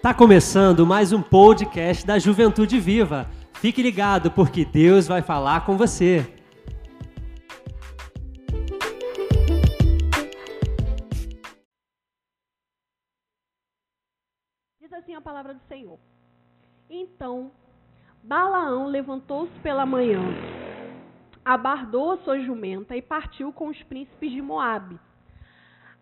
Tá começando mais um podcast da Juventude Viva. Fique ligado porque Deus vai falar com você. Diz assim a palavra do Senhor. Então, Balaão levantou-se pela manhã, abardou a sua jumenta e partiu com os príncipes de Moabe.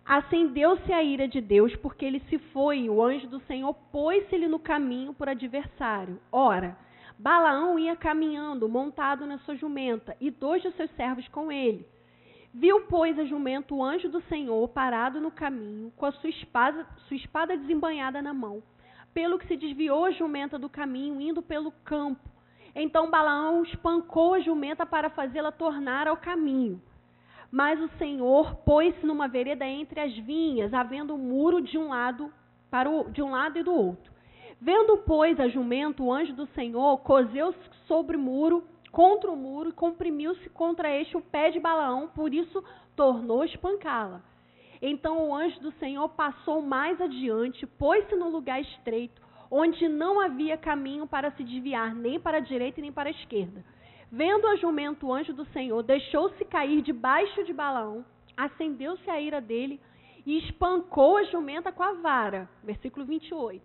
Acendeu-se a ira de Deus, porque ele se foi, e o anjo do Senhor pôs-se-lhe no caminho por adversário. Ora, Balaão ia caminhando, montado na sua jumenta, e dois de seus servos com ele. Viu, pois, a jumenta o anjo do Senhor parado no caminho, com a sua espada, sua espada desembanhada na mão. Pelo que se desviou a jumenta do caminho, indo pelo campo. Então Balaão espancou a jumenta para fazê-la tornar ao caminho. Mas o Senhor pôs-se numa vereda entre as vinhas, havendo um muro de um lado para o, de um lado e do outro. Vendo, pois, a jumento, o anjo do Senhor cozeu-se sobre o muro, contra o muro, e comprimiu-se contra este o pé de Balaão, por isso tornou espancá-la. Então o anjo do Senhor passou mais adiante, pôs-se no lugar estreito, onde não havia caminho para se desviar, nem para a direita nem para a esquerda. Vendo a jumento, o anjo do Senhor deixou-se cair debaixo de Balaão, acendeu-se a ira dele e espancou a jumenta com a vara. Versículo 28.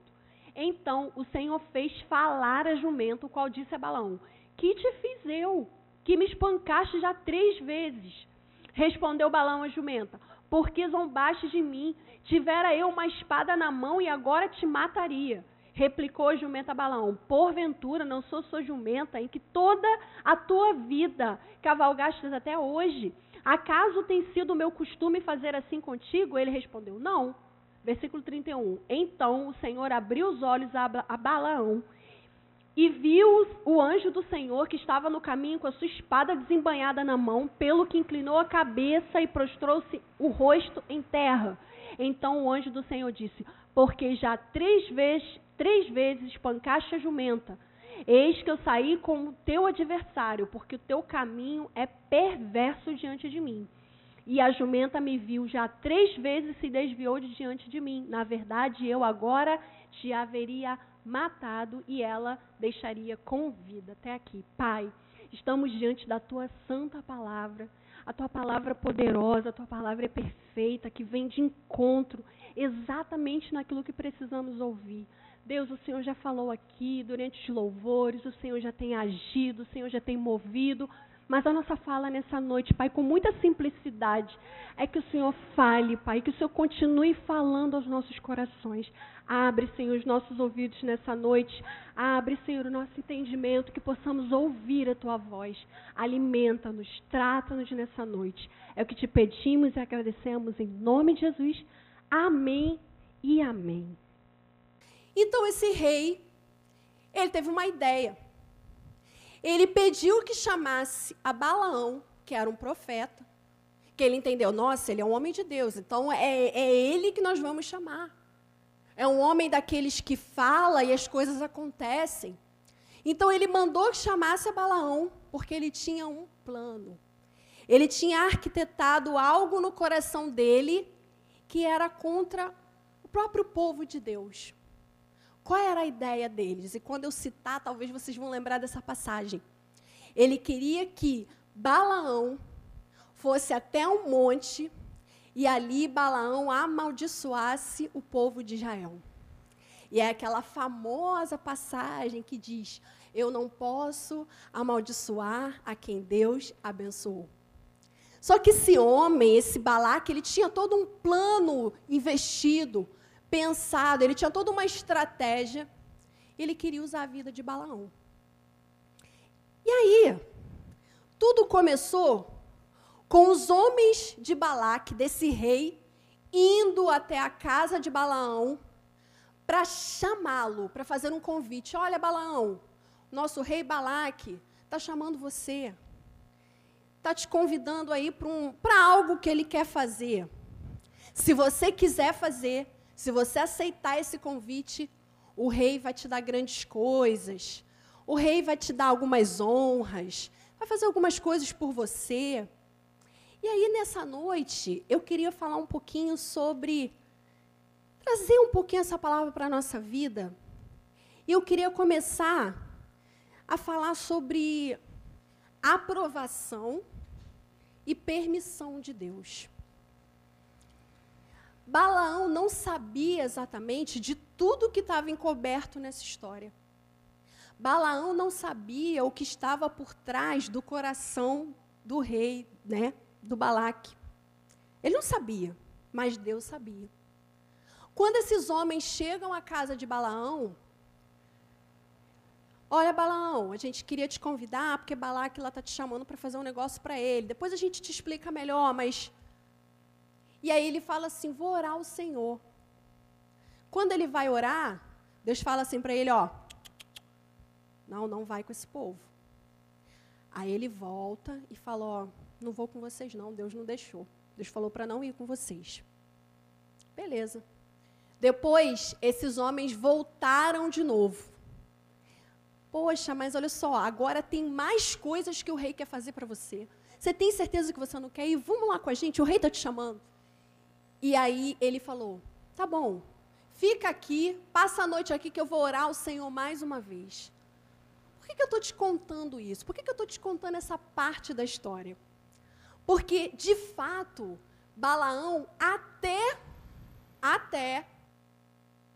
Então o Senhor fez falar a jumento, o qual disse a Balaão: Que te fiz eu, que me espancaste já três vezes? Respondeu Balaão a jumenta: Porque zombaste de mim, tivera eu uma espada na mão e agora te mataria. Replicou jumenta Balaão: Porventura não sou sua jumenta em que toda a tua vida cavalgastes até hoje? Acaso tem sido meu costume fazer assim contigo? Ele respondeu: Não. Versículo 31. Então o Senhor abriu os olhos a Balaão e viu o anjo do Senhor que estava no caminho com a sua espada desembanhada na mão, pelo que inclinou a cabeça e prostrou-se o rosto em terra. Então o anjo do Senhor disse: Porque já três vezes três vezes espancaste a jumenta. Eis que eu saí com o teu adversário, porque o teu caminho é perverso diante de mim. E a jumenta me viu já três vezes se desviou de diante de mim. Na verdade, eu agora te haveria matado e ela deixaria com vida. Até aqui. Pai, estamos diante da tua santa palavra. A tua palavra poderosa, a tua palavra é perfeita, que vem de encontro exatamente naquilo que precisamos ouvir. Deus, o Senhor já falou aqui durante os louvores, o Senhor já tem agido, o Senhor já tem movido. Mas a nossa fala nessa noite, Pai, com muita simplicidade, é que o Senhor fale, Pai, que o Senhor continue falando aos nossos corações. Abre, Senhor, os nossos ouvidos nessa noite. Abre, Senhor, o nosso entendimento, que possamos ouvir a Tua voz. Alimenta-nos, trata-nos nessa noite. É o que te pedimos e agradecemos em nome de Jesus. Amém e amém. Então esse rei, ele teve uma ideia. Ele pediu que chamasse a Balaão, que era um profeta, que ele entendeu, nossa, ele é um homem de Deus, então é, é ele que nós vamos chamar. É um homem daqueles que fala e as coisas acontecem. Então ele mandou que chamasse a Balaão, porque ele tinha um plano. Ele tinha arquitetado algo no coração dele que era contra o próprio povo de Deus. Qual era a ideia deles? E quando eu citar, talvez vocês vão lembrar dessa passagem. Ele queria que Balaão fosse até um monte e ali Balaão amaldiçoasse o povo de Israel. E é aquela famosa passagem que diz: Eu não posso amaldiçoar a quem Deus abençoou. Só que esse homem, esse Balaque, ele tinha todo um plano investido pensado, ele tinha toda uma estratégia. Ele queria usar a vida de Balaão. E aí, tudo começou com os homens de Balaque, desse rei, indo até a casa de Balaão para chamá-lo, para fazer um convite. Olha, Balaão, nosso rei Balaque está chamando você. Está te convidando aí para um, algo que ele quer fazer. Se você quiser fazer, se você aceitar esse convite, o rei vai te dar grandes coisas. O rei vai te dar algumas honras, vai fazer algumas coisas por você. E aí, nessa noite, eu queria falar um pouquinho sobre. trazer um pouquinho essa palavra para a nossa vida, eu queria começar a falar sobre aprovação e permissão de Deus. Balaão não sabia exatamente de tudo que estava encoberto nessa história. Balaão não sabia o que estava por trás do coração do rei, né, do Balaque. Ele não sabia, mas Deus sabia. Quando esses homens chegam à casa de Balaão, olha Balaão, a gente queria te convidar porque Balaque lá está te chamando para fazer um negócio para ele. Depois a gente te explica melhor, mas e aí ele fala assim: vou orar ao Senhor. Quando ele vai orar, Deus fala assim para ele: ó, não, não vai com esse povo. Aí ele volta e fala: ó, não vou com vocês não, Deus não deixou. Deus falou para não ir com vocês. Beleza. Depois, esses homens voltaram de novo. Poxa, mas olha só, agora tem mais coisas que o rei quer fazer para você. Você tem certeza que você não quer ir? Vamos lá com a gente, o rei está te chamando. E aí ele falou: tá bom, fica aqui, passa a noite aqui que eu vou orar ao Senhor mais uma vez. Por que, que eu estou te contando isso? Por que, que eu estou te contando essa parte da história? Porque, de fato, Balaão até, até,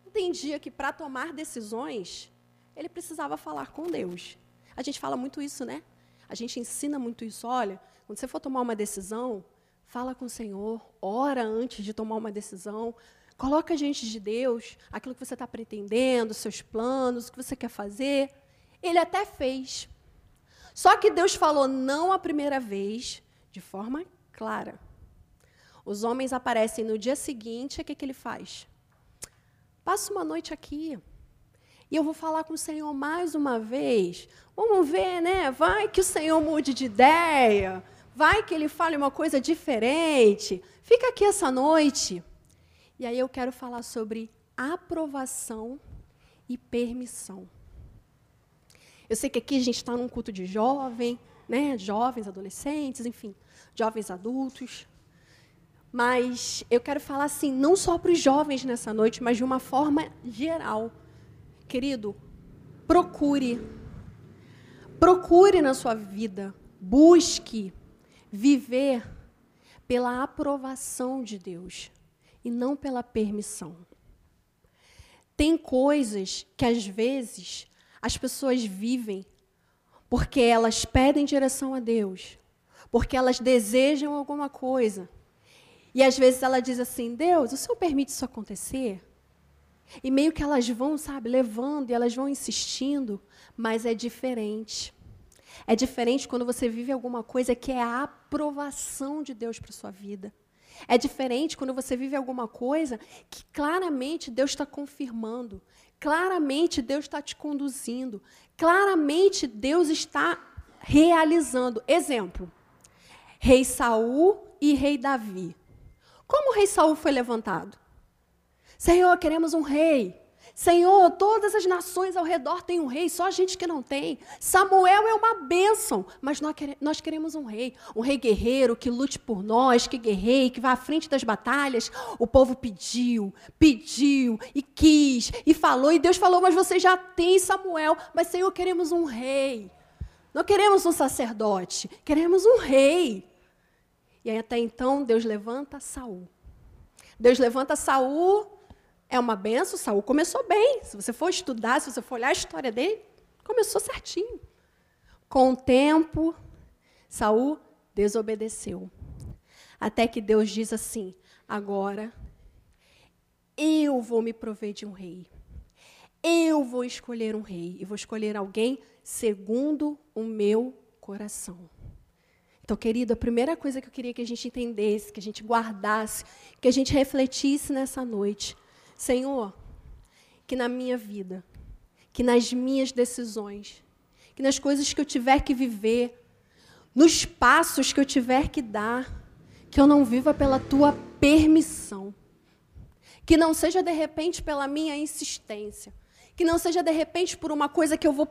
entendia que para tomar decisões, ele precisava falar com Deus. A gente fala muito isso, né? A gente ensina muito isso. Olha, quando você for tomar uma decisão, Fala com o Senhor, ora antes de tomar uma decisão. Coloca diante de Deus aquilo que você está pretendendo, seus planos, o que você quer fazer. Ele até fez. Só que Deus falou não a primeira vez, de forma clara. Os homens aparecem no dia seguinte, o que, que ele faz? Passa uma noite aqui. E eu vou falar com o Senhor mais uma vez. Vamos ver, né? Vai que o Senhor mude de ideia. Vai que ele fale uma coisa diferente. Fica aqui essa noite. E aí eu quero falar sobre aprovação e permissão. Eu sei que aqui a gente está num culto de jovem, né? Jovens, adolescentes, enfim, jovens adultos. Mas eu quero falar assim, não só para os jovens nessa noite, mas de uma forma geral. Querido, procure. Procure na sua vida, busque viver pela aprovação de Deus e não pela permissão. Tem coisas que às vezes as pessoas vivem porque elas pedem direção a Deus, porque elas desejam alguma coisa. E às vezes ela diz assim: Deus, o Senhor permite isso acontecer? E meio que elas vão, sabe, levando e elas vão insistindo, mas é diferente. É diferente quando você vive alguma coisa que é a aprovação de Deus para sua vida. É diferente quando você vive alguma coisa que claramente Deus está confirmando, claramente Deus está te conduzindo, claramente Deus está realizando. Exemplo: Rei Saul e Rei Davi. Como o Rei Saul foi levantado? Senhor, queremos um rei. Senhor, todas as nações ao redor têm um rei, só a gente que não tem. Samuel é uma bênção, mas nós queremos um rei. Um rei guerreiro que lute por nós, que guerreie, que vá à frente das batalhas. O povo pediu, pediu e quis e falou, e Deus falou: Mas você já tem Samuel, mas Senhor, queremos um rei. Não queremos um sacerdote, queremos um rei. E aí, até então, Deus levanta Saul. Deus levanta Saul é uma benção. Saul começou bem. Se você for estudar, se você for olhar a história dele, começou certinho. Com o tempo, Saul desobedeceu. Até que Deus diz assim: agora eu vou me prover de um rei. Eu vou escolher um rei e vou escolher alguém segundo o meu coração. Então, querido, a primeira coisa que eu queria que a gente entendesse, que a gente guardasse, que a gente refletisse nessa noite, Senhor, que na minha vida, que nas minhas decisões, que nas coisas que eu tiver que viver, nos passos que eu tiver que dar, que eu não viva pela tua permissão. Que não seja de repente pela minha insistência. Que não seja de repente por uma coisa que eu vou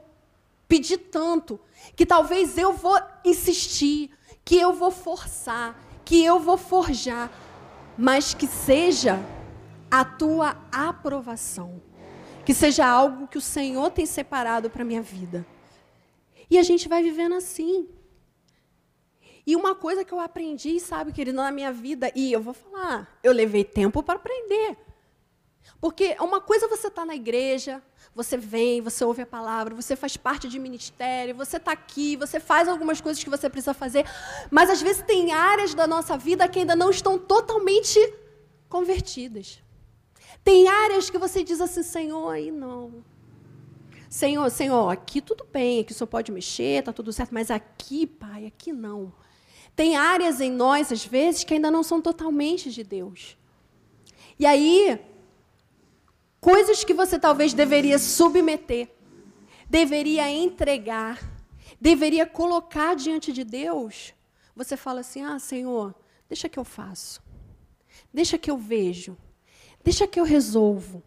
pedir tanto, que talvez eu vou insistir, que eu vou forçar, que eu vou forjar, mas que seja a tua aprovação. Que seja algo que o Senhor tem separado para a minha vida. E a gente vai vivendo assim. E uma coisa que eu aprendi, sabe, querido, na minha vida, e eu vou falar, eu levei tempo para aprender. Porque uma coisa é você está na igreja, você vem, você ouve a palavra, você faz parte de ministério, você está aqui, você faz algumas coisas que você precisa fazer, mas às vezes tem áreas da nossa vida que ainda não estão totalmente convertidas. Tem áreas que você diz assim, Senhor, aí não. Senhor, Senhor, aqui tudo bem, aqui Senhor pode mexer, está tudo certo, mas aqui, Pai, aqui não. Tem áreas em nós, às vezes, que ainda não são totalmente de Deus. E aí, coisas que você talvez deveria submeter, deveria entregar, deveria colocar diante de Deus, você fala assim: ah, Senhor, deixa que eu faço, deixa que eu vejo, deixa que eu resolvo.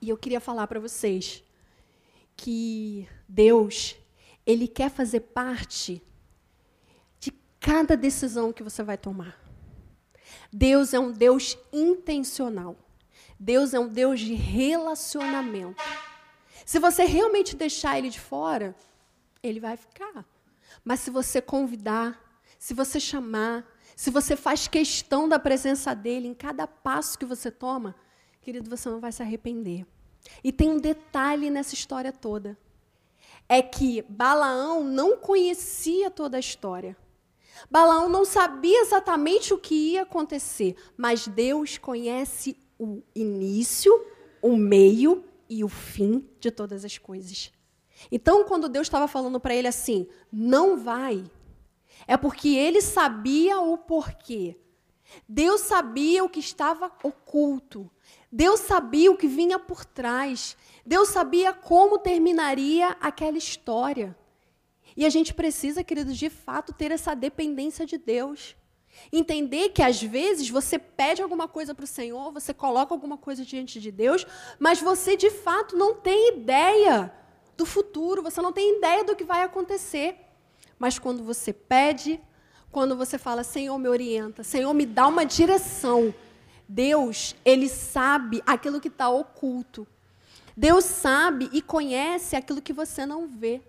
E eu queria falar para vocês que Deus, Ele quer fazer parte cada decisão que você vai tomar. Deus é um Deus intencional. Deus é um Deus de relacionamento. Se você realmente deixar ele de fora, ele vai ficar. Mas se você convidar, se você chamar, se você faz questão da presença dele em cada passo que você toma, querido, você não vai se arrepender. E tem um detalhe nessa história toda. É que Balaão não conhecia toda a história. Balaão não sabia exatamente o que ia acontecer, mas Deus conhece o início, o meio e o fim de todas as coisas. Então, quando Deus estava falando para ele assim, não vai, é porque ele sabia o porquê. Deus sabia o que estava oculto. Deus sabia o que vinha por trás. Deus sabia como terminaria aquela história. E a gente precisa, queridos, de fato ter essa dependência de Deus. Entender que às vezes você pede alguma coisa para o Senhor, você coloca alguma coisa diante de Deus, mas você de fato não tem ideia do futuro, você não tem ideia do que vai acontecer. Mas quando você pede, quando você fala, Senhor, me orienta, Senhor, me dá uma direção, Deus, Ele sabe aquilo que está oculto. Deus sabe e conhece aquilo que você não vê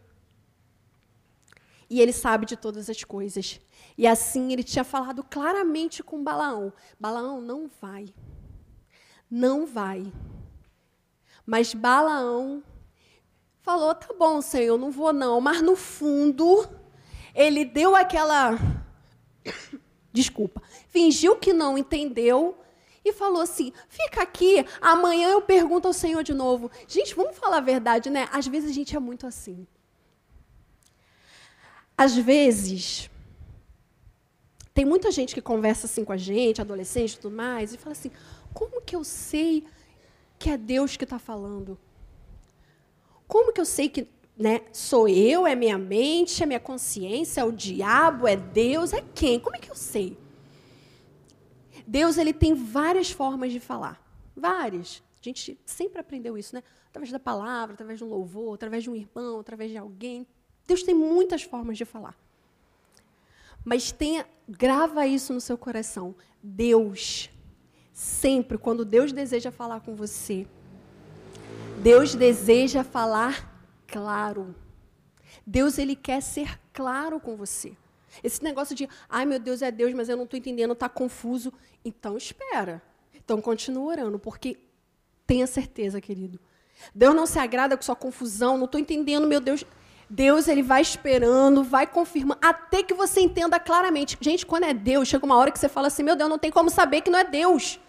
e ele sabe de todas as coisas. E assim ele tinha falado claramente com Balaão: Balaão, não vai. Não vai. Mas Balaão falou: tá bom, Senhor, não vou não. Mas no fundo, ele deu aquela. Desculpa. Fingiu que não entendeu e falou assim: fica aqui, amanhã eu pergunto ao Senhor de novo. Gente, vamos falar a verdade, né? Às vezes a gente é muito assim. Às vezes, tem muita gente que conversa assim com a gente, adolescente e tudo mais, e fala assim: como que eu sei que é Deus que está falando? Como que eu sei que né, sou eu, é minha mente, é minha consciência, é o diabo, é Deus, é quem? Como é que eu sei? Deus ele tem várias formas de falar, várias. A gente sempre aprendeu isso, né? Através da palavra, através de um louvor, através de um irmão, através de alguém. Deus tem muitas formas de falar. Mas tenha, grava isso no seu coração. Deus, sempre, quando Deus deseja falar com você, Deus deseja falar claro. Deus, ele quer ser claro com você. Esse negócio de, ai meu Deus, é Deus, mas eu não estou entendendo, está confuso. Então espera. Então continua orando, porque tenha certeza, querido. Deus não se agrada com sua confusão, não estou entendendo, meu Deus. Deus ele vai esperando, vai confirmando, até que você entenda claramente. Gente, quando é Deus, chega uma hora que você fala assim: meu Deus, não tem como saber que não é Deus.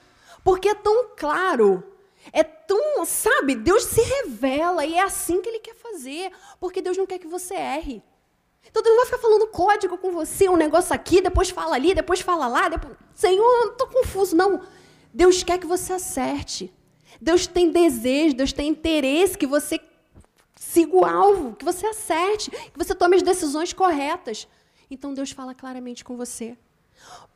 Porque é tão claro. É tão, sabe, Deus se revela e é assim que ele quer fazer. Porque Deus não quer que você erre. Então Deus não vai ficar falando código com você, um negócio aqui, depois fala ali, depois fala lá. Depois... Senhor, estou confuso. Não. Deus quer que você acerte. Deus tem desejo, Deus tem interesse que você siga o alvo, que você acerte, que você tome as decisões corretas. Então Deus fala claramente com você.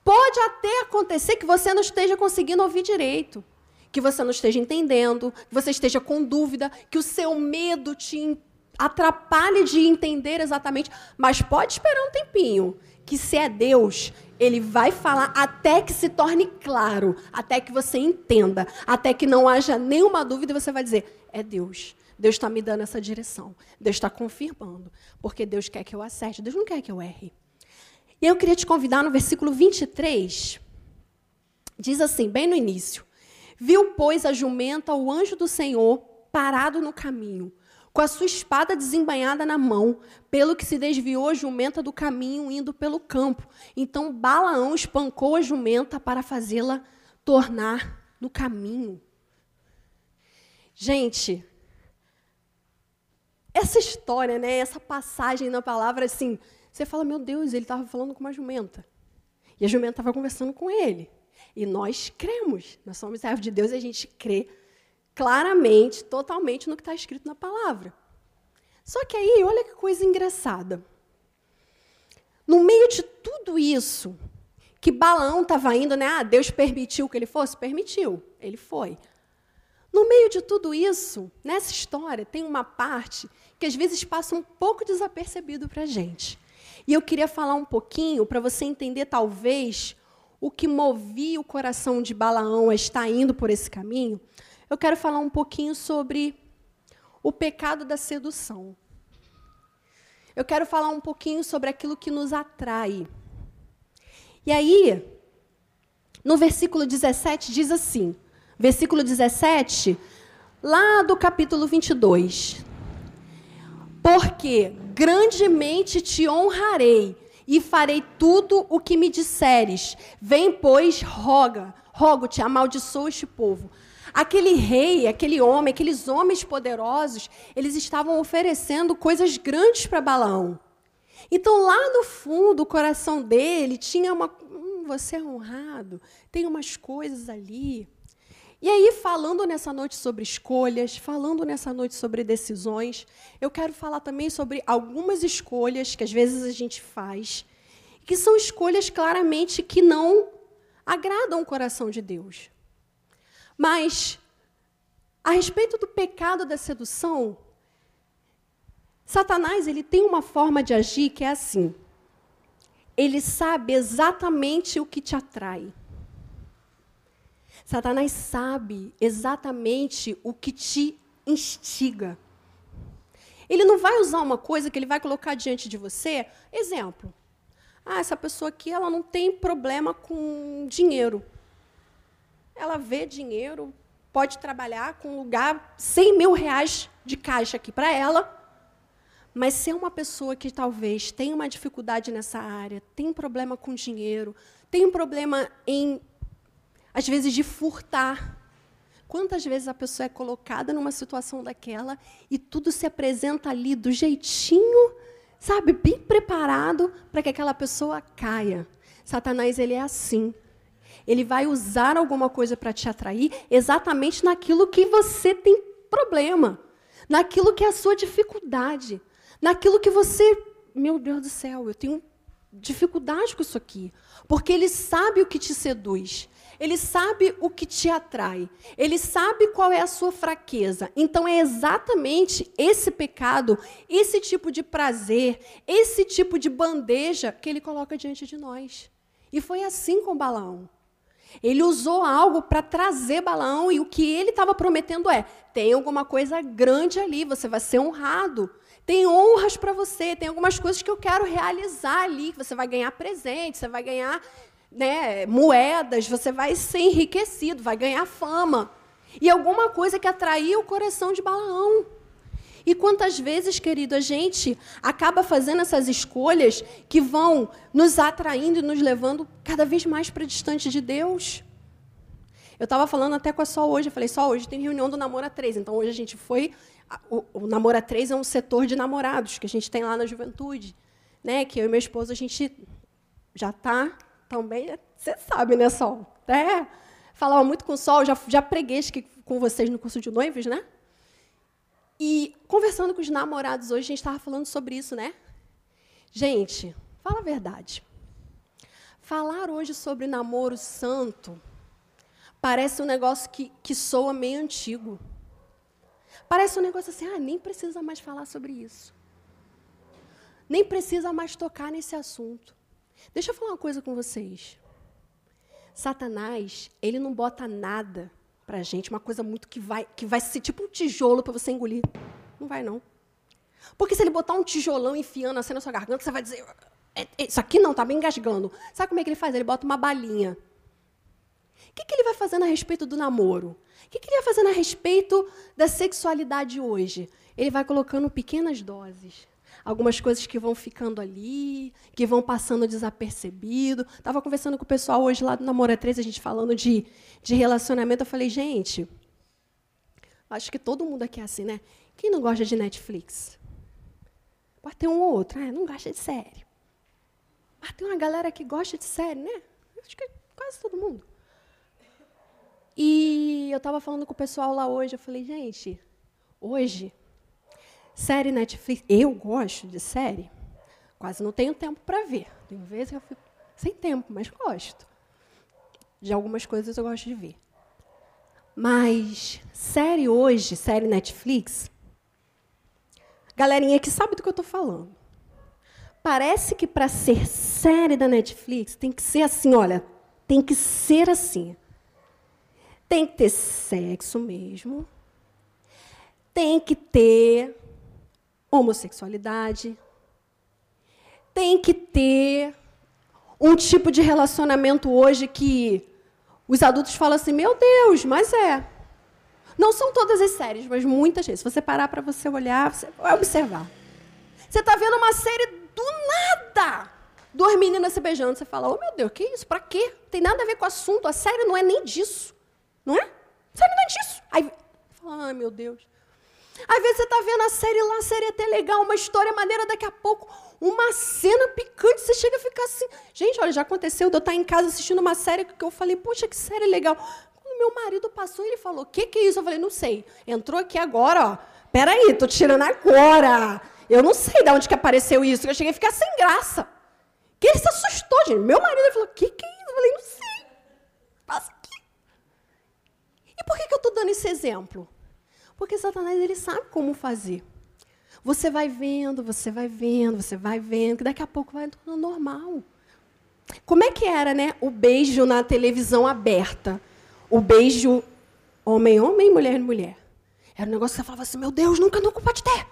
Pode até acontecer que você não esteja conseguindo ouvir direito, que você não esteja entendendo, que você esteja com dúvida, que o seu medo te atrapalhe de entender exatamente, mas pode esperar um tempinho, que se é Deus, ele vai falar até que se torne claro, até que você entenda, até que não haja nenhuma dúvida e você vai dizer: é Deus. Deus está me dando essa direção. Deus está confirmando. Porque Deus quer que eu acerte. Deus não quer que eu erre. E eu queria te convidar no versículo 23. Diz assim, bem no início: Viu, pois, a jumenta o anjo do Senhor parado no caminho, com a sua espada desembainhada na mão, pelo que se desviou a jumenta do caminho indo pelo campo. Então Balaão espancou a jumenta para fazê-la tornar no caminho. Gente, essa história, né, essa passagem na palavra, assim, você fala, meu Deus, ele estava falando com uma jumenta. E a jumenta estava conversando com ele. E nós cremos, nós somos servos de Deus e a gente crê claramente, totalmente no que está escrito na palavra. Só que aí, olha que coisa engraçada. No meio de tudo isso, que Balaão estava indo, né? Ah, Deus permitiu que ele fosse? Permitiu, ele foi. No meio de tudo isso, nessa história, tem uma parte que às vezes passa um pouco desapercebido para a gente. E eu queria falar um pouquinho para você entender, talvez, o que movia o coração de Balaão a estar indo por esse caminho eu quero falar um pouquinho sobre o pecado da sedução. Eu quero falar um pouquinho sobre aquilo que nos atrai. E aí, no versículo 17 diz assim: versículo 17, lá do capítulo 22. Porque grandemente te honrarei e farei tudo o que me disseres. Vem, pois, roga, rogo-te, amaldiçoa este povo. Aquele rei, aquele homem, aqueles homens poderosos, eles estavam oferecendo coisas grandes para Balaão. Então, lá no fundo, o coração dele tinha uma. Hum, você é honrado, tem umas coisas ali. E aí, falando nessa noite sobre escolhas, falando nessa noite sobre decisões, eu quero falar também sobre algumas escolhas que às vezes a gente faz, que são escolhas claramente que não agradam o coração de Deus. Mas, a respeito do pecado da sedução, Satanás ele tem uma forma de agir que é assim. Ele sabe exatamente o que te atrai. Satanás sabe exatamente o que te instiga. Ele não vai usar uma coisa que ele vai colocar diante de você. Exemplo. Ah, essa pessoa aqui ela não tem problema com dinheiro ela vê dinheiro, pode trabalhar com um lugar 100 mil reais de caixa aqui para ela, mas se é uma pessoa que talvez tenha uma dificuldade nessa área, tem problema com dinheiro, tem problema em, às vezes, de furtar. Quantas vezes a pessoa é colocada numa situação daquela e tudo se apresenta ali do jeitinho, sabe, bem preparado para que aquela pessoa caia. Satanás ele é assim. Ele vai usar alguma coisa para te atrair exatamente naquilo que você tem problema, naquilo que é a sua dificuldade, naquilo que você, meu Deus do céu, eu tenho dificuldade com isso aqui, porque ele sabe o que te seduz. Ele sabe o que te atrai. Ele sabe qual é a sua fraqueza. Então é exatamente esse pecado, esse tipo de prazer, esse tipo de bandeja que ele coloca diante de nós. E foi assim com Balaão. Ele usou algo para trazer Balaão e o que ele estava prometendo é: tem alguma coisa grande ali, você vai ser honrado. Tem honras para você, tem algumas coisas que eu quero realizar ali, você vai ganhar presente, você vai ganhar né, moedas, você vai ser enriquecido, vai ganhar fama. E alguma coisa que atraiu o coração de Balaão. E quantas vezes, querido, a gente acaba fazendo essas escolhas que vão nos atraindo e nos levando cada vez mais para distante de Deus? Eu estava falando até com a Sol hoje, eu falei, Sol, hoje tem reunião do Namora 3. Então, hoje a gente foi. O, o Namora 3 é um setor de namorados que a gente tem lá na juventude. Né? Que eu e meu esposo, a gente já está também. Você sabe, né, Sol? É, falava muito com o Sol, já, já preguei com vocês no curso de noivos, né? E conversando com os namorados hoje, a gente estava falando sobre isso, né? Gente, fala a verdade. Falar hoje sobre namoro santo parece um negócio que, que soa meio antigo. Parece um negócio assim, ah, nem precisa mais falar sobre isso. Nem precisa mais tocar nesse assunto. Deixa eu falar uma coisa com vocês. Satanás, ele não bota nada pra gente, uma coisa muito que vai, que vai ser tipo um tijolo para você engolir. Não vai, não. Porque se ele botar um tijolão enfiando assim na sua garganta, você vai dizer, é, é, isso aqui não, tá me engasgando. Sabe como é que ele faz? Ele bota uma balinha. O que, que ele vai fazendo a respeito do namoro? O que, que ele vai fazendo a respeito da sexualidade hoje? Ele vai colocando pequenas doses algumas coisas que vão ficando ali, que vão passando desapercebido. Estava conversando com o pessoal hoje lá do Namora 3, a gente falando de, de relacionamento. Eu falei, gente, acho que todo mundo aqui é assim, né? Quem não gosta de Netflix? Pode ter um ou outro, ah, não gosta de série. Mas tem uma galera que gosta de série, né? Acho que quase todo mundo. E eu estava falando com o pessoal lá hoje, eu falei, gente, hoje Série Netflix, eu gosto de série. Quase não tenho tempo para ver. Tem vezes que eu fico sem tempo, mas gosto. De algumas coisas eu gosto de ver. Mas série hoje, série Netflix, galerinha que sabe do que eu estou falando. Parece que para ser série da Netflix tem que ser assim, olha, tem que ser assim. Tem que ter sexo mesmo. Tem que ter homossexualidade. Tem que ter um tipo de relacionamento hoje que os adultos falam assim: meu Deus, mas é. Não são todas as séries, mas muitas vezes. Se você parar para você olhar, você vai observar. Você está vendo uma série do nada. Duas meninas se beijando. Você fala, oh meu Deus, que isso? Para quê? Tem nada a ver com o assunto. A série não é nem disso. Não é? A série não é disso. Aí, fala, ai meu Deus. Às vezes você está vendo a série lá, a série é até legal, uma história maneira, daqui a pouco, uma cena picante, você chega a ficar assim. Gente, olha, já aconteceu de eu estar em casa assistindo uma série que eu falei, puxa, que série legal. Quando meu marido passou, ele falou, o que, que é isso? Eu falei, não sei. Entrou aqui agora, ó. Peraí, tô tirando agora. Eu não sei de onde que apareceu isso. Eu cheguei a ficar sem graça. Que ele se assustou, gente. Meu marido falou, o que, que é isso? Eu falei, não sei. Passa aqui. E por que, que eu estou dando esse exemplo? Porque Satanás ele sabe como fazer. Você vai vendo, você vai vendo, você vai vendo, que daqui a pouco vai tudo normal. Como é que era, né? O beijo na televisão aberta. O beijo homem-homem, mulher-mulher. Era um negócio que você falava assim, meu Deus, nunca, nunca pode ter.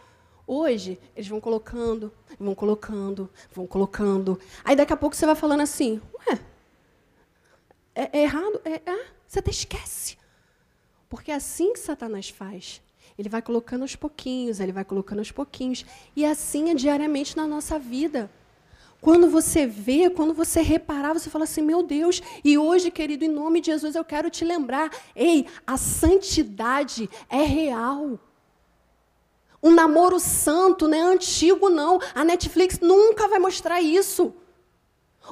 Hoje, eles vão colocando, vão colocando, vão colocando. Aí daqui a pouco você vai falando assim, ué, é, é errado? É, é, você até esquece. Porque é assim que Satanás faz. Ele vai colocando aos pouquinhos, ele vai colocando aos pouquinhos. E assim é diariamente na nossa vida. Quando você vê, quando você reparar, você fala assim: meu Deus, e hoje, querido, em nome de Jesus, eu quero te lembrar: ei, a santidade é real. Um namoro santo não é antigo, não. A Netflix nunca vai mostrar isso.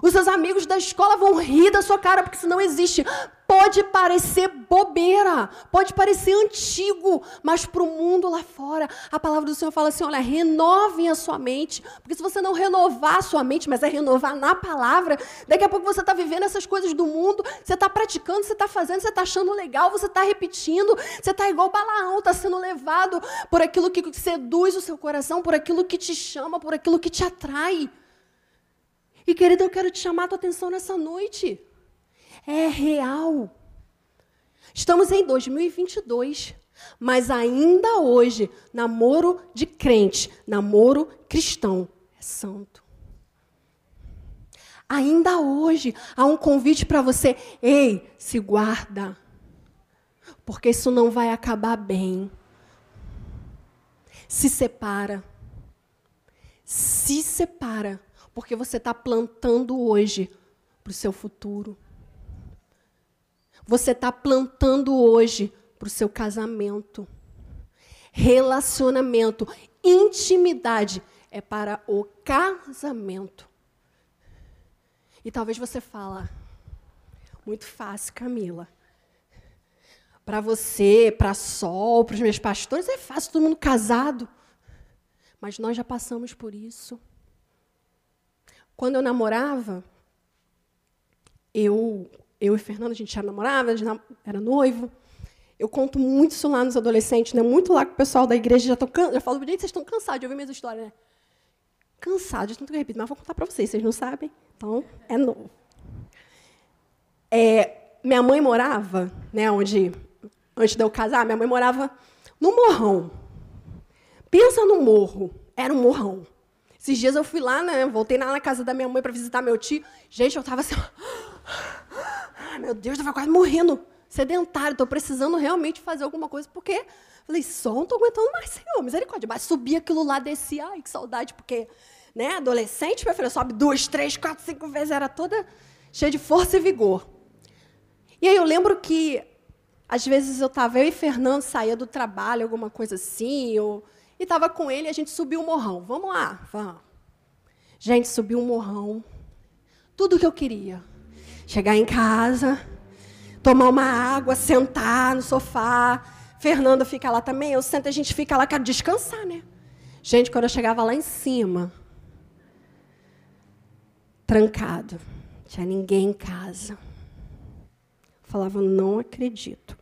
Os seus amigos da escola vão rir da sua cara, porque isso não existe. Pode parecer bobeira, pode parecer antigo, mas para o mundo lá fora, a palavra do Senhor fala assim: olha, renovem a sua mente, porque se você não renovar a sua mente, mas é renovar na palavra, daqui a pouco você está vivendo essas coisas do mundo, você está praticando, você está fazendo, você está achando legal, você está repetindo, você está igual Balaão, está sendo levado por aquilo que seduz o seu coração, por aquilo que te chama, por aquilo que te atrai. E querido, eu quero te chamar a tua atenção nessa noite. É real. Estamos em 2022, mas ainda hoje, namoro de crente, namoro cristão, é santo. Ainda hoje há um convite para você. Ei, se guarda. Porque isso não vai acabar bem. Se separa. Se separa porque você está plantando hoje para o seu futuro. Você está plantando hoje para o seu casamento. Relacionamento, intimidade é para o casamento. E talvez você fala, muito fácil, Camila. Para você, para Sol, para os meus pastores, é fácil, todo mundo casado. Mas nós já passamos por isso. Quando eu namorava, eu, eu e Fernando, a gente já namorava, a gente era noivo. Eu conto muito isso lá nos adolescentes, né? muito lá com o pessoal da igreja já, tô, já falo, gente, vocês estão cansados de ouvir minhas histórias, né? cansada de tanto que eu repito, mas vou contar para vocês, vocês não sabem? Então, é novo. É, minha mãe morava, né, onde, antes de eu casar, minha mãe morava no morrão. Pensa no morro, era um morrão. Esses dias eu fui lá, né, voltei lá na casa da minha mãe para visitar meu tio. Gente, eu estava assim, meu Deus, estava quase morrendo, sedentário, estou precisando realmente fazer alguma coisa, porque falei, só não estou aguentando mais, Senhor, misericórdia. Mas subia aquilo lá, descia, ai, que saudade, porque, né, adolescente, minha filha, sobe duas, três, quatro, cinco vezes, era toda cheia de força e vigor. E aí eu lembro que, às vezes, eu estava, eu e Fernando saía do trabalho, alguma coisa assim, ou, e estava com ele, a gente subiu o morrão. Vamos lá, vamos. Gente, subiu o morrão. Tudo o que eu queria. Chegar em casa, tomar uma água, sentar no sofá. Fernando fica lá também, eu sento, a gente fica lá, quero descansar, né? Gente, quando eu chegava lá em cima, trancado, tinha ninguém em casa falava, não acredito.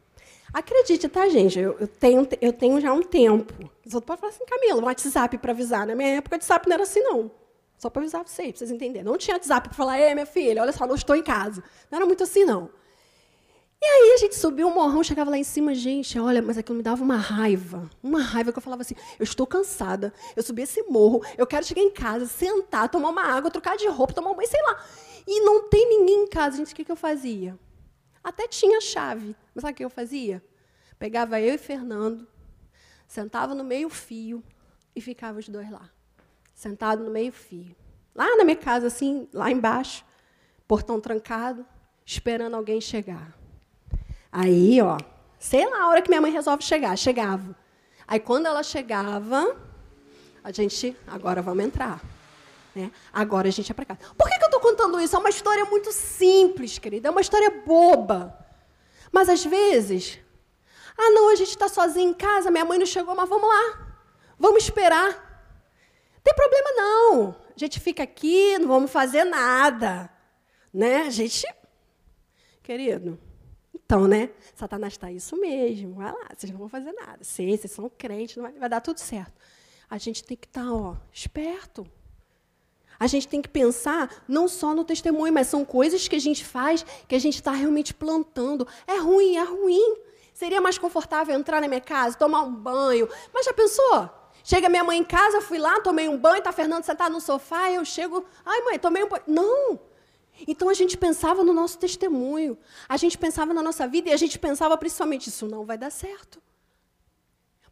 Acredite, tá, gente? Eu, eu, tenho, eu tenho já um tempo. Os outros podem falar assim, Camila, um WhatsApp para avisar. Na minha época, o WhatsApp não era assim, não. Só para avisar vocês, para vocês entenderem. Não tinha WhatsApp para falar, ei, minha filha, olha só, não estou em casa. Não era muito assim, não. E aí a gente subiu um morrão, chegava lá em cima, gente, olha, mas aquilo me dava uma raiva. Uma raiva que eu falava assim, eu estou cansada, eu subi esse morro, eu quero chegar em casa, sentar, tomar uma água, trocar de roupa, tomar um banho, sei lá. E não tem ninguém em casa, gente, o que, que eu fazia? Até tinha chave. Mas sabe o que eu fazia? Pegava eu e Fernando, sentava no meio-fio e ficava os dois lá. Sentado no meio-fio. Lá na minha casa, assim, lá embaixo, portão trancado, esperando alguém chegar. Aí, ó, sei lá a hora que minha mãe resolve chegar, chegava. Aí quando ela chegava, a gente, agora vamos entrar. Né? Agora a gente é para casa. Por que, que eu estou contando isso? É uma história muito simples, querida. É uma história boba. Mas às vezes, ah, não, a gente está sozinho em casa, minha mãe não chegou, mas vamos lá. Vamos esperar. Não tem problema não. A gente fica aqui, não vamos fazer nada. Né? A gente. Querido, então, né? Satanás está isso mesmo. Vai lá, vocês não vão fazer nada. Sei, vocês são crentes, vai, vai dar tudo certo. A gente tem que estar, tá, ó, esperto. A gente tem que pensar não só no testemunho, mas são coisas que a gente faz que a gente está realmente plantando. É ruim, é ruim. Seria mais confortável entrar na minha casa, tomar um banho. Mas já pensou? Chega minha mãe em casa, fui lá, tomei um banho, tá Fernando sentado no sofá, eu chego, ai mãe, tomei um banho. Não! Então a gente pensava no nosso testemunho, a gente pensava na nossa vida e a gente pensava principalmente, isso não vai dar certo.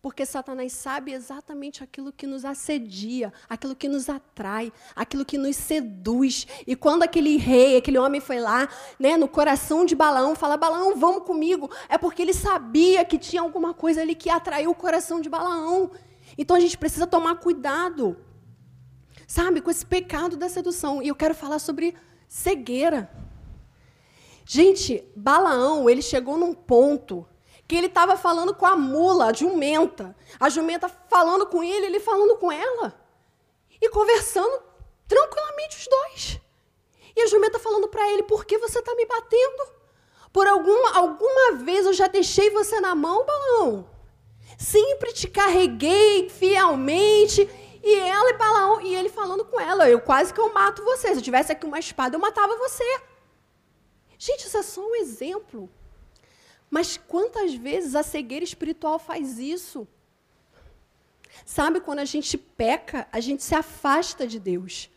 Porque Satanás sabe exatamente aquilo que nos assedia, aquilo que nos atrai, aquilo que nos seduz. E quando aquele rei, aquele homem foi lá, né, no coração de Balaão, fala: Balaão, vamos comigo. É porque ele sabia que tinha alguma coisa ali que atraiu o coração de Balaão. Então a gente precisa tomar cuidado, sabe, com esse pecado da sedução. E eu quero falar sobre cegueira. Gente, Balaão, ele chegou num ponto que ele estava falando com a mula, a jumenta. A jumenta falando com ele, ele falando com ela. E conversando tranquilamente os dois. E a jumenta falando para ele: Por que você está me batendo? Por alguma, alguma vez eu já deixei você na mão, balão? Sempre te carreguei fielmente. E ela e Balaão, e ele falando com ela, eu quase que eu mato você. Se eu tivesse aqui uma espada, eu matava você. Gente, isso é só um exemplo. Mas quantas vezes a cegueira espiritual faz isso? Sabe, quando a gente peca, a gente se afasta de Deus.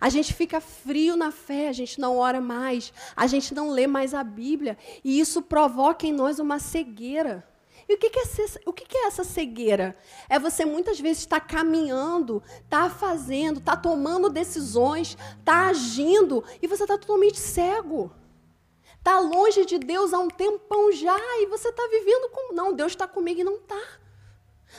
A gente fica frio na fé, a gente não ora mais, a gente não lê mais a Bíblia, e isso provoca em nós uma cegueira. E o que, é, ser, o que é essa cegueira? É você muitas vezes estar tá caminhando, estar tá fazendo, estar tá tomando decisões, estar tá agindo, e você está totalmente cego. Está longe de Deus há um tempão já e você está vivendo como. Não, Deus está comigo e não está.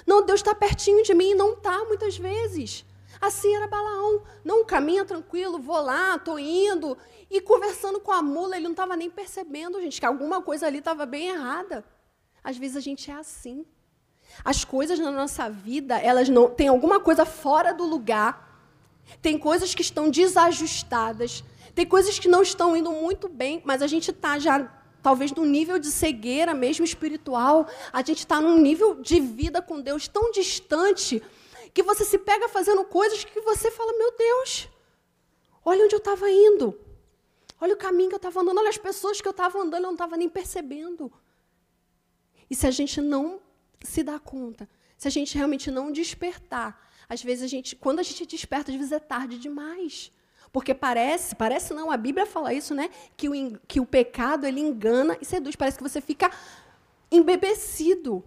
Não, Deus está pertinho de mim e não está, muitas vezes. Assim era Balaão. Não, caminha tranquilo, vou lá, estou indo. E conversando com a mula, ele não estava nem percebendo, gente, que alguma coisa ali estava bem errada. Às vezes a gente é assim. As coisas na nossa vida, elas não tem alguma coisa fora do lugar. Tem coisas que estão desajustadas. Tem coisas que não estão indo muito bem, mas a gente está já talvez no nível de cegueira mesmo espiritual, a gente está num nível de vida com Deus tão distante que você se pega fazendo coisas que você fala: meu Deus, olha onde eu estava indo. Olha o caminho que eu estava andando, olha as pessoas que eu estava andando, eu não estava nem percebendo. E se a gente não se dá conta, se a gente realmente não despertar, às vezes a gente, quando a gente desperta, às vezes é tarde demais. Porque parece, parece não, a Bíblia fala isso, né? Que o, que o pecado ele engana e seduz. Parece que você fica embebecido,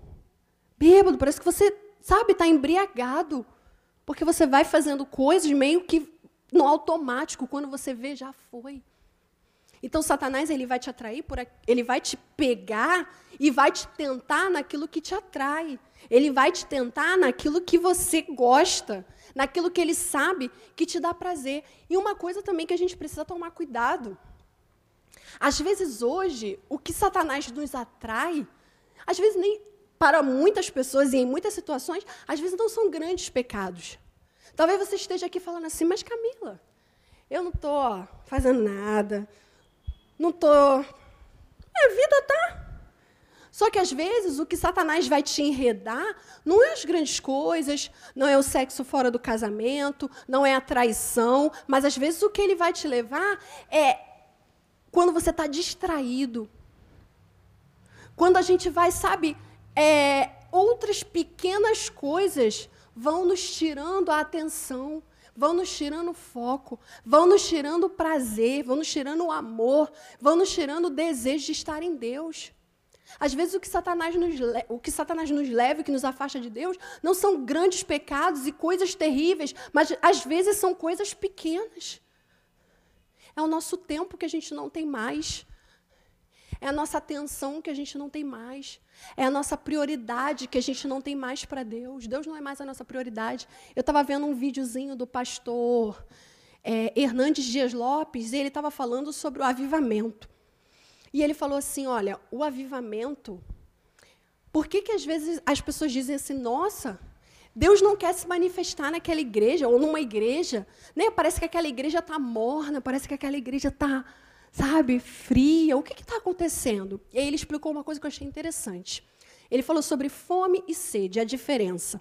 bêbado, parece que você, sabe, está embriagado. Porque você vai fazendo coisas meio que no automático, quando você vê, já foi. Então Satanás ele vai te atrair por ele vai te pegar e vai te tentar naquilo que te atrai. Ele vai te tentar naquilo que você gosta, naquilo que ele sabe que te dá prazer. E uma coisa também que a gente precisa tomar cuidado. Às vezes hoje, o que Satanás nos atrai, às vezes nem para muitas pessoas e em muitas situações, às vezes não são grandes pecados. Talvez você esteja aqui falando assim, mas Camila, eu não estou fazendo nada, não estou. Minha vida tá. Só que às vezes o que Satanás vai te enredar não é as grandes coisas, não é o sexo fora do casamento, não é a traição, mas às vezes o que ele vai te levar é quando você está distraído. Quando a gente vai, sabe, é, outras pequenas coisas vão nos tirando a atenção vão nos tirando o foco, vão nos tirando o prazer, vão nos tirando o amor, vão nos tirando o desejo de estar em Deus. Às vezes o que Satanás nos, o que Satanás nos leva, o que nos afasta de Deus, não são grandes pecados e coisas terríveis, mas às vezes são coisas pequenas. É o nosso tempo que a gente não tem mais. É a nossa atenção que a gente não tem mais. É a nossa prioridade que a gente não tem mais para Deus. Deus não é mais a nossa prioridade. Eu estava vendo um videozinho do pastor é, Hernandes Dias Lopes e ele estava falando sobre o avivamento. E ele falou assim: olha, o avivamento. Por que, que às vezes as pessoas dizem assim, nossa, Deus não quer se manifestar naquela igreja ou numa igreja? Né? Parece que aquela igreja está morna, parece que aquela igreja está sabe, fria. O que está acontecendo? E aí ele explicou uma coisa que eu achei interessante. Ele falou sobre fome e sede, a diferença.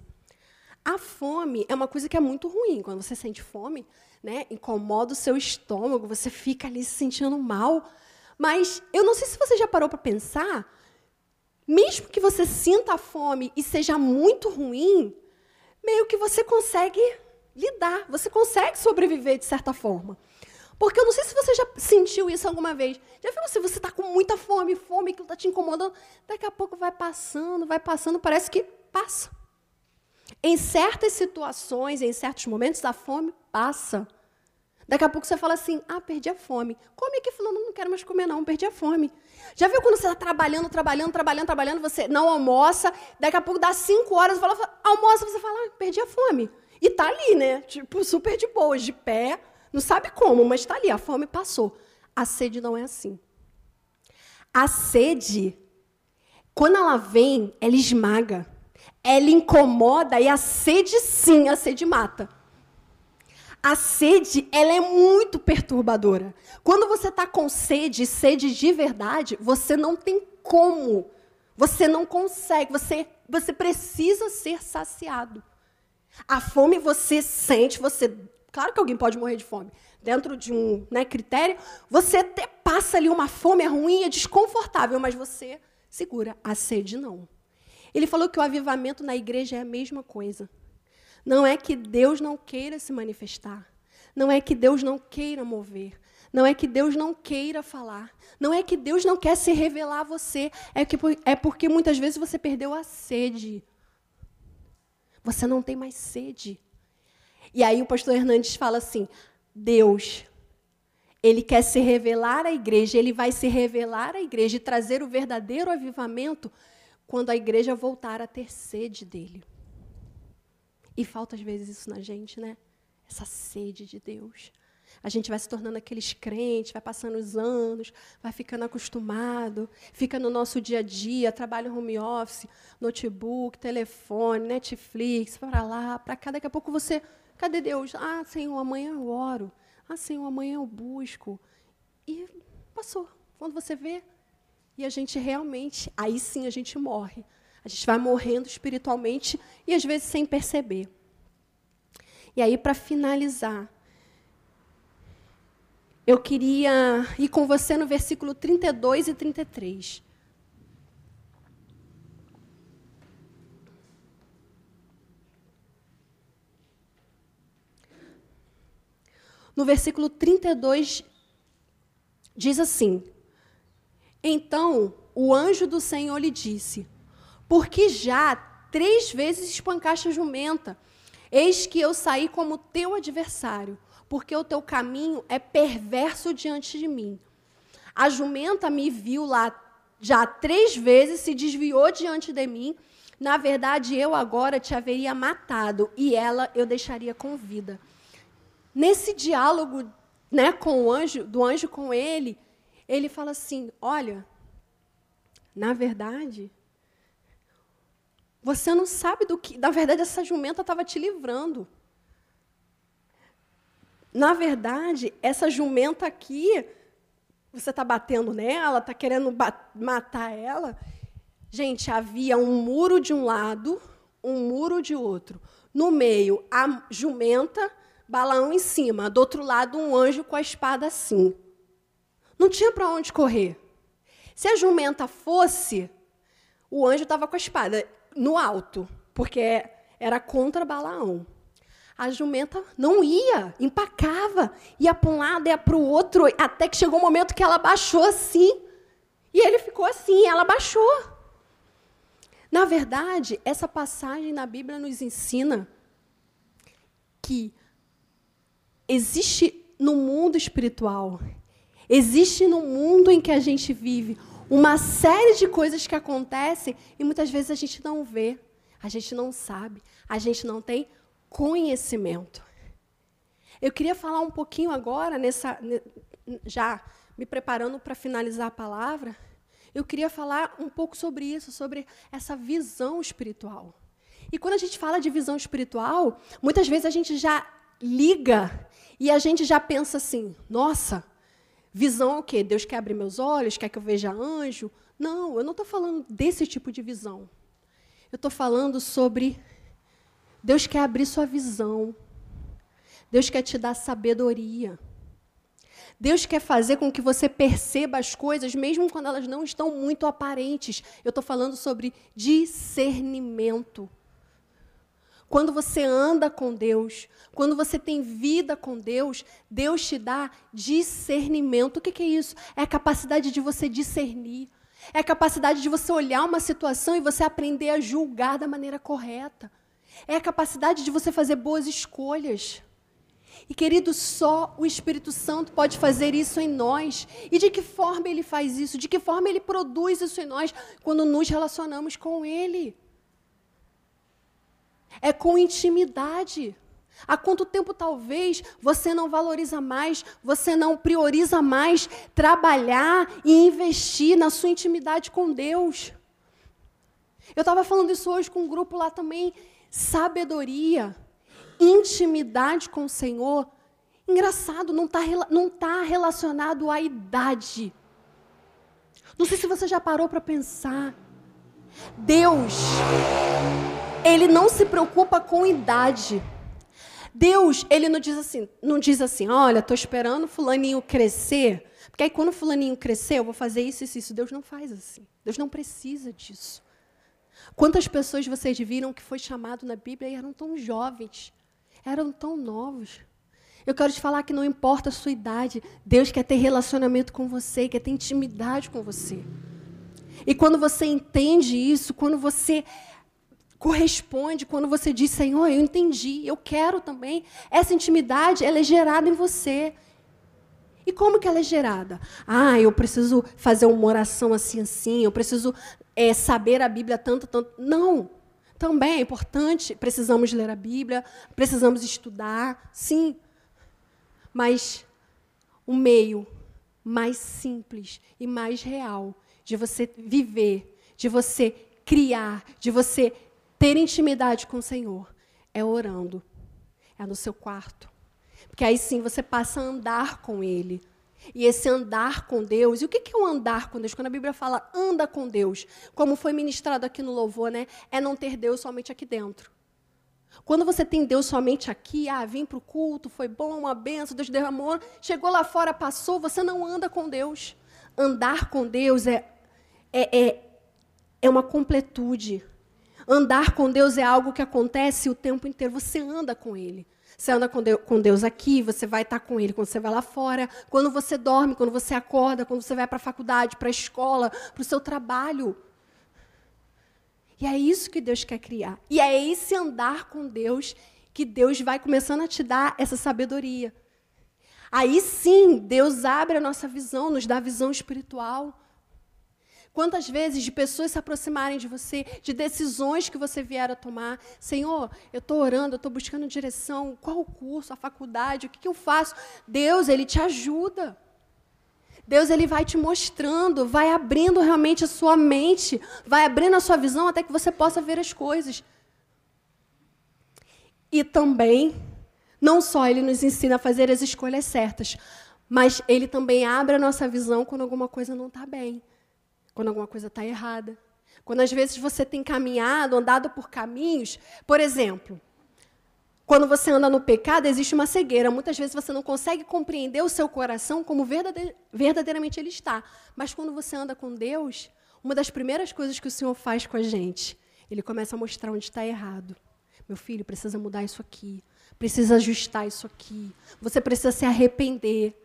A fome é uma coisa que é muito ruim. Quando você sente fome, né, incomoda o seu estômago, você fica ali se sentindo mal. Mas eu não sei se você já parou para pensar, mesmo que você sinta a fome e seja muito ruim, meio que você consegue lidar, você consegue sobreviver de certa forma. Porque eu não sei se você já sentiu isso alguma vez. Já viu se você está com muita fome, fome, que está te incomodando, daqui a pouco vai passando, vai passando, parece que passa. Em certas situações, em certos momentos, a fome passa. Daqui a pouco você fala assim: ah, perdi a fome. Come aqui, falando, não quero mais comer, não, perdi a fome. Já viu quando você está trabalhando, trabalhando, trabalhando, trabalhando, você não almoça, daqui a pouco dá cinco horas, fala, almoça, você fala, ah, perdi a fome. E tá ali, né? Tipo, super de boa, de pé, não sabe como, mas está ali, a fome passou. A sede não é assim. A sede, quando ela vem, ela esmaga. Ela incomoda e a sede, sim, a sede mata. A sede, ela é muito perturbadora. Quando você está com sede, sede de verdade, você não tem como. Você não consegue, você, você precisa ser saciado. A fome você sente, você Claro que alguém pode morrer de fome. Dentro de um né, critério, você até passa ali uma fome, é ruim, é desconfortável, mas você segura. A sede não. Ele falou que o avivamento na igreja é a mesma coisa. Não é que Deus não queira se manifestar. Não é que Deus não queira mover. Não é que Deus não queira falar. Não é que Deus não quer se revelar a você. É, que, é porque muitas vezes você perdeu a sede. Você não tem mais sede. E aí o pastor Hernandes fala assim: Deus, ele quer se revelar à igreja, ele vai se revelar à igreja e trazer o verdadeiro avivamento quando a igreja voltar a ter sede dele. E falta às vezes isso na gente, né? Essa sede de Deus. A gente vai se tornando aqueles crentes, vai passando os anos, vai ficando acostumado, fica no nosso dia a dia, trabalha home office, notebook, telefone, Netflix, para lá, para cá. Daqui a pouco você Cadê Deus? Ah, Senhor, amanhã eu oro. Ah, Senhor, amanhã eu busco. E passou. Quando você vê, e a gente realmente, aí sim a gente morre. A gente vai morrendo espiritualmente e às vezes sem perceber. E aí, para finalizar, eu queria ir com você no versículo 32 e 33. No versículo 32, diz assim: Então o anjo do Senhor lhe disse: Porque já três vezes espancaste a jumenta, eis que eu saí como teu adversário porque o teu caminho é perverso diante de mim. A jumenta me viu lá já três vezes, se desviou diante de mim. Na verdade, eu agora te haveria matado e ela eu deixaria com vida. Nesse diálogo, né, com o anjo, do anjo com ele, ele fala assim: "Olha, na verdade, você não sabe do que, na verdade essa jumenta estava te livrando. Na verdade, essa jumenta aqui, você está batendo nela, está querendo matar ela. Gente, havia um muro de um lado, um muro de outro. No meio, a jumenta, Balaão em cima. Do outro lado, um anjo com a espada assim. Não tinha para onde correr. Se a jumenta fosse, o anjo estava com a espada no alto, porque era contra Balaão a jumenta não ia, empacava, ia para um lado, ia para o outro, até que chegou um momento que ela baixou assim. E ele ficou assim, ela baixou. Na verdade, essa passagem na Bíblia nos ensina que existe no mundo espiritual, existe no mundo em que a gente vive, uma série de coisas que acontecem e muitas vezes a gente não vê, a gente não sabe, a gente não tem conhecimento. Eu queria falar um pouquinho agora, nessa, já me preparando para finalizar a palavra, eu queria falar um pouco sobre isso, sobre essa visão espiritual. E quando a gente fala de visão espiritual, muitas vezes a gente já liga e a gente já pensa assim: nossa, visão é o quê? Deus quer abrir meus olhos, quer que eu veja anjo? Não, eu não estou falando desse tipo de visão. Eu estou falando sobre Deus quer abrir sua visão. Deus quer te dar sabedoria. Deus quer fazer com que você perceba as coisas, mesmo quando elas não estão muito aparentes. Eu estou falando sobre discernimento. Quando você anda com Deus, quando você tem vida com Deus, Deus te dá discernimento. O que, que é isso? É a capacidade de você discernir. É a capacidade de você olhar uma situação e você aprender a julgar da maneira correta. É a capacidade de você fazer boas escolhas. E querido, só o Espírito Santo pode fazer isso em nós. E de que forma ele faz isso? De que forma ele produz isso em nós quando nos relacionamos com ele? É com intimidade. Há quanto tempo talvez você não valoriza mais, você não prioriza mais trabalhar e investir na sua intimidade com Deus? Eu estava falando isso hoje com um grupo lá também sabedoria, intimidade com o Senhor. Engraçado, não está não tá relacionado à idade. Não sei se você já parou para pensar. Deus, Ele não se preocupa com idade. Deus, Ele não diz assim, não diz assim, olha, estou esperando fulaninho crescer, porque aí quando fulaninho crescer, eu vou fazer isso, isso, isso. Deus não faz assim. Deus não precisa disso. Quantas pessoas vocês viram que foi chamado na Bíblia e eram tão jovens, eram tão novos? Eu quero te falar que não importa a sua idade, Deus quer ter relacionamento com você, quer ter intimidade com você. E quando você entende isso, quando você corresponde, quando você diz, Senhor, eu entendi, eu quero também, essa intimidade, ela é gerada em você. E como que ela é gerada? Ah, eu preciso fazer uma oração assim, assim, eu preciso é, saber a Bíblia tanto, tanto. Não. Também é importante, precisamos ler a Bíblia, precisamos estudar, sim. Mas o meio mais simples e mais real de você viver, de você criar, de você ter intimidade com o Senhor é orando. É no seu quarto, porque aí sim você passa a andar com Ele. E esse andar com Deus, e o que é o andar com Deus? Quando a Bíblia fala anda com Deus, como foi ministrado aqui no louvor, né? É não ter Deus somente aqui dentro. Quando você tem Deus somente aqui, ah, vim para o culto, foi bom, uma benção, Deus derramou, chegou lá fora, passou, você não anda com Deus. Andar com Deus é, é, é, é uma completude. Andar com Deus é algo que acontece o tempo inteiro, você anda com Ele. Você anda com Deus aqui, você vai estar com Ele quando você vai lá fora, quando você dorme, quando você acorda, quando você vai para a faculdade, para a escola, para o seu trabalho. E é isso que Deus quer criar. E é esse andar com Deus que Deus vai começando a te dar essa sabedoria. Aí sim, Deus abre a nossa visão, nos dá visão espiritual. Quantas vezes de pessoas se aproximarem de você, de decisões que você vier a tomar. Senhor, eu estou orando, eu estou buscando direção. Qual o curso, a faculdade, o que, que eu faço? Deus, Ele te ajuda. Deus ele vai te mostrando, vai abrindo realmente a sua mente, vai abrindo a sua visão até que você possa ver as coisas. E também, não só ele nos ensina a fazer as escolhas certas, mas ele também abre a nossa visão quando alguma coisa não está bem, quando alguma coisa está errada. Quando às vezes você tem caminhado, andado por caminhos, por exemplo, quando você anda no pecado, existe uma cegueira. Muitas vezes você não consegue compreender o seu coração como verdadeiramente ele está. Mas quando você anda com Deus, uma das primeiras coisas que o Senhor faz com a gente, ele começa a mostrar onde está errado. Meu filho, precisa mudar isso aqui. Precisa ajustar isso aqui. Você precisa se arrepender.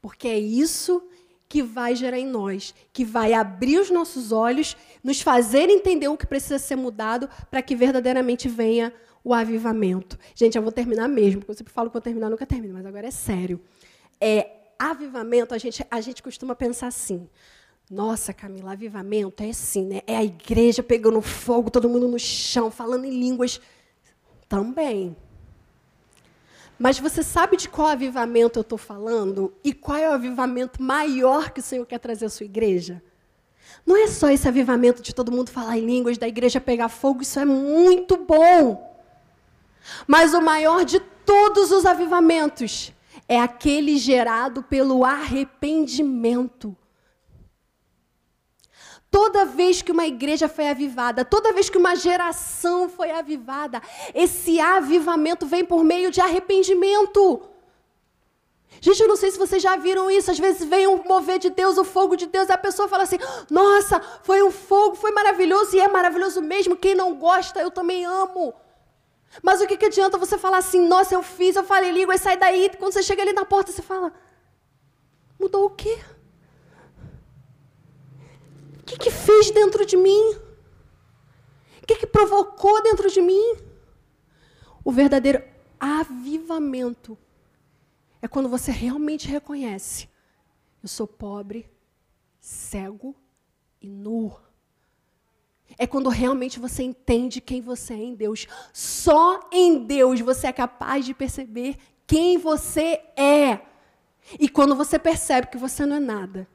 Porque é isso que vai gerar em nós, que vai abrir os nossos olhos, nos fazer entender o que precisa ser mudado para que verdadeiramente venha o avivamento. Gente, eu vou terminar mesmo, porque eu sempre falo que vou terminar, nunca termino, mas agora é sério. É, avivamento, a gente, a gente costuma pensar assim. Nossa, Camila, avivamento é assim, né? É a igreja pegando fogo, todo mundo no chão, falando em línguas. Também. Mas você sabe de qual avivamento eu estou falando? E qual é o avivamento maior que o Senhor quer trazer à sua igreja? Não é só esse avivamento de todo mundo falar em línguas, da igreja pegar fogo, isso é muito bom. Mas o maior de todos os avivamentos é aquele gerado pelo arrependimento. Toda vez que uma igreja foi avivada, toda vez que uma geração foi avivada, esse avivamento vem por meio de arrependimento. Gente, eu não sei se vocês já viram isso. Às vezes vem um mover de Deus, o fogo de Deus, e a pessoa fala assim: Nossa, foi um fogo, foi maravilhoso, e é maravilhoso mesmo. Quem não gosta, eu também amo. Mas o que, que adianta você falar assim, nossa, eu fiz, eu falei língua, e sai daí. Quando você chega ali na porta, você fala, mudou o quê? O que, que fez dentro de mim? O que, que provocou dentro de mim? O verdadeiro avivamento é quando você realmente reconhece: eu sou pobre, cego e nu. É quando realmente você entende quem você é em Deus. Só em Deus você é capaz de perceber quem você é. E quando você percebe que você não é nada,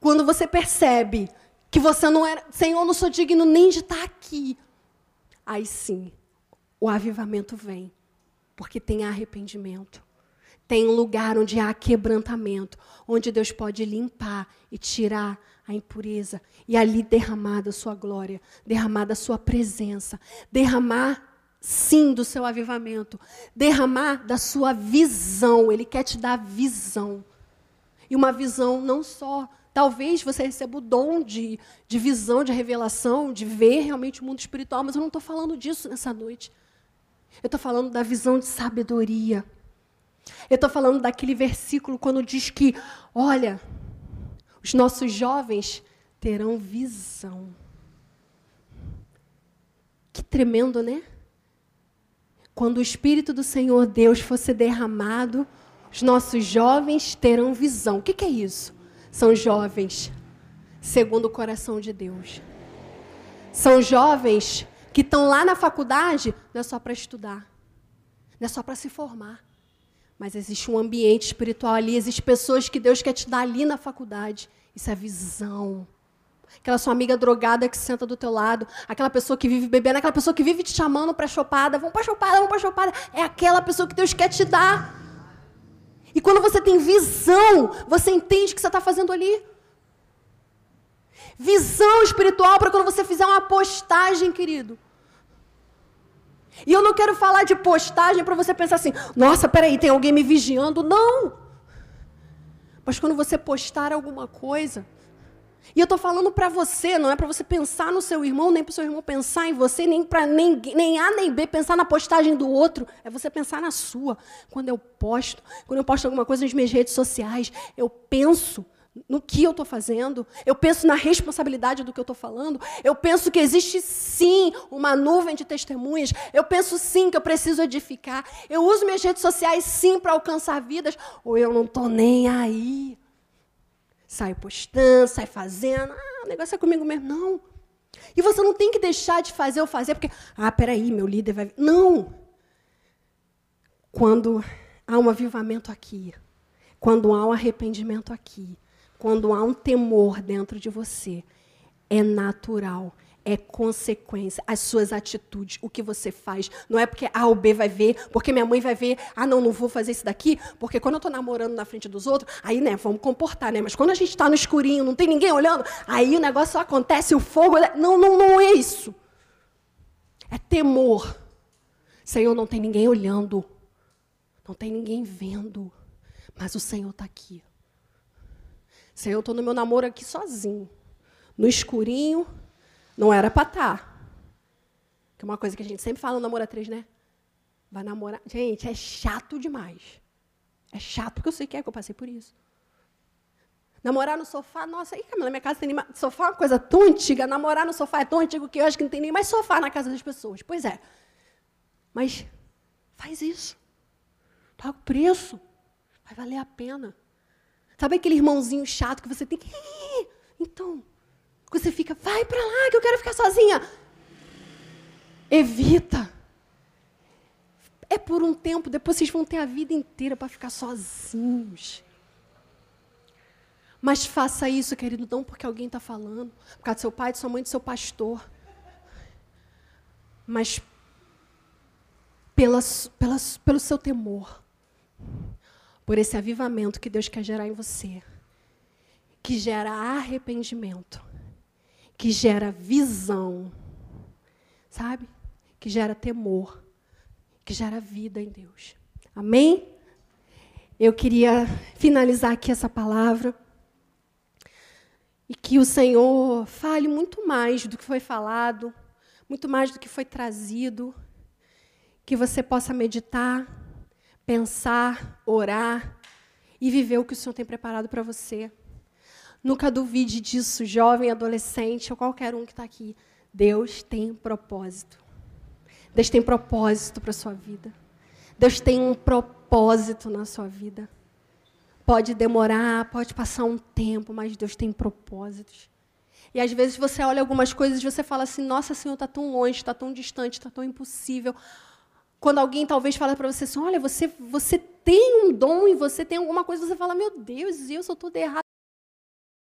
quando você percebe que você não é, Senhor, eu não sou digno nem de estar aqui, aí sim, o avivamento vem, porque tem arrependimento. Tem um lugar onde há quebrantamento, onde Deus pode limpar e tirar a impureza e ali derramar da sua glória, derramar da sua presença, derramar sim do seu avivamento, derramar da sua visão. Ele quer te dar visão. E uma visão não só. Talvez você receba o dom de, de visão, de revelação, de ver realmente o mundo espiritual, mas eu não estou falando disso nessa noite. Eu estou falando da visão de sabedoria. Eu estou falando daquele versículo quando diz que, olha, os nossos jovens terão visão. Que tremendo, né? Quando o Espírito do Senhor Deus fosse derramado, os nossos jovens terão visão. O que, que é isso? São jovens segundo o coração de Deus. São jovens que estão lá na faculdade, não é só para estudar, não é só para se formar. Mas existe um ambiente espiritual ali, existem pessoas que Deus quer te dar ali na faculdade. Isso é visão. Aquela sua amiga drogada que senta do teu lado, aquela pessoa que vive bebendo, aquela pessoa que vive te chamando para chopada, vamos para chopada, vamos para chopada, é aquela pessoa que Deus quer te dar. E quando você tem visão, você entende o que você está fazendo ali. Visão espiritual para quando você fizer uma postagem, querido. E eu não quero falar de postagem para você pensar assim: nossa, peraí, tem alguém me vigiando. Não! Mas quando você postar alguma coisa, e eu estou falando para você, não é para você pensar no seu irmão, nem para o seu irmão pensar em você, nem para nem, nem A nem B pensar na postagem do outro. É você pensar na sua. Quando eu posto, quando eu posto alguma coisa nas minhas redes sociais, eu penso no que eu estou fazendo, eu penso na responsabilidade do que eu estou falando, eu penso que existe sim uma nuvem de testemunhas, eu penso sim que eu preciso edificar, eu uso minhas redes sociais sim para alcançar vidas, ou eu não estou nem aí. Sai postando, sai fazendo, ah, o negócio é comigo mesmo. Não. E você não tem que deixar de fazer ou fazer porque, ah, peraí, meu líder vai. Não. Quando há um avivamento aqui, quando há um arrependimento aqui, quando há um temor dentro de você, é natural, é consequência, as suas atitudes, o que você faz. Não é porque A ou B vai ver, porque minha mãe vai ver, ah, não, não vou fazer isso daqui, porque quando eu estou namorando na frente dos outros, aí, né, vamos comportar, né? Mas quando a gente está no escurinho, não tem ninguém olhando, aí o negócio acontece, o fogo. Não, não, não é isso. É temor. Senhor, não tem ninguém olhando, não tem ninguém vendo, mas o Senhor está aqui. Senhor, eu estou no meu namoro aqui sozinho. No escurinho, não era para estar. Tá. Que é uma coisa que a gente sempre fala no namoro a três, né? Vai namorar. Gente, é chato demais. É chato, porque eu sei que é que eu passei por isso. Namorar no sofá, nossa, aí, Camila, minha casa tem nem Sofá é uma coisa tão antiga. Namorar no sofá é tão antigo que eu acho que não tem nem mais sofá na casa das pessoas. Pois é. Mas faz isso. Paga o preço. Vai valer a pena. Sabe aquele irmãozinho chato que você tem que. Então, você fica, vai para lá que eu quero ficar sozinha. Evita. É por um tempo, depois vocês vão ter a vida inteira para ficar sozinhos. Mas faça isso, querido, não porque alguém está falando, por causa do seu pai, de sua mãe, do seu pastor. Mas pela, pela, pelo seu temor por esse avivamento que Deus quer gerar em você, que gera arrependimento, que gera visão, sabe? Que gera temor, que gera vida em Deus. Amém? Eu queria finalizar aqui essa palavra e que o Senhor fale muito mais do que foi falado, muito mais do que foi trazido, que você possa meditar pensar, orar e viver o que o Senhor tem preparado para você. Nunca duvide disso, jovem, adolescente ou qualquer um que está aqui. Deus tem propósito. Deus tem propósito para a sua vida. Deus tem um propósito na sua vida. Pode demorar, pode passar um tempo, mas Deus tem propósitos. E às vezes você olha algumas coisas e você fala assim: Nossa, Senhor, está tão longe, está tão distante, está tão impossível. Quando alguém talvez fala para você assim, olha, você, você tem um dom e você tem alguma coisa, você fala, meu Deus, eu sou tudo errado.